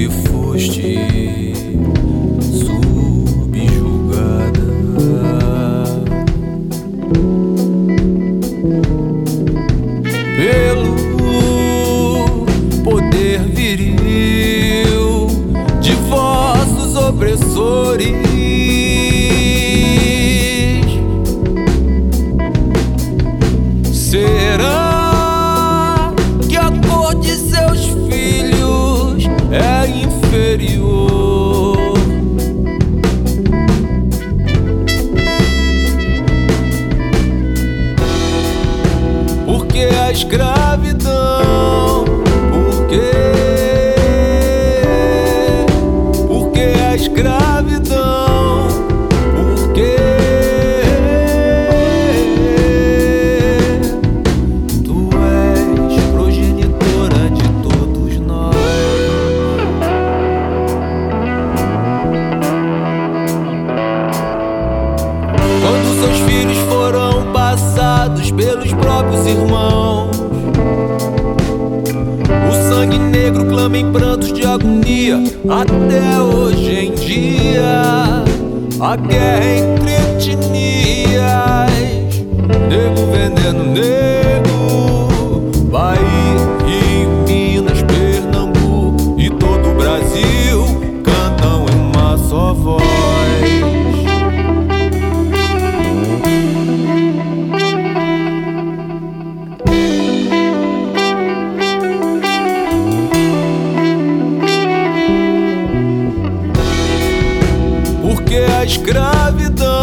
you Porque a escravidão? Por quê? Porque a escravidão? Por quê? Tu és progenitora de todos nós. Quando seus filhos foram passados pelos próprios irmãos, o sangue negro clama em prantos de agonia até hoje em dia. A guerra entre escravidão?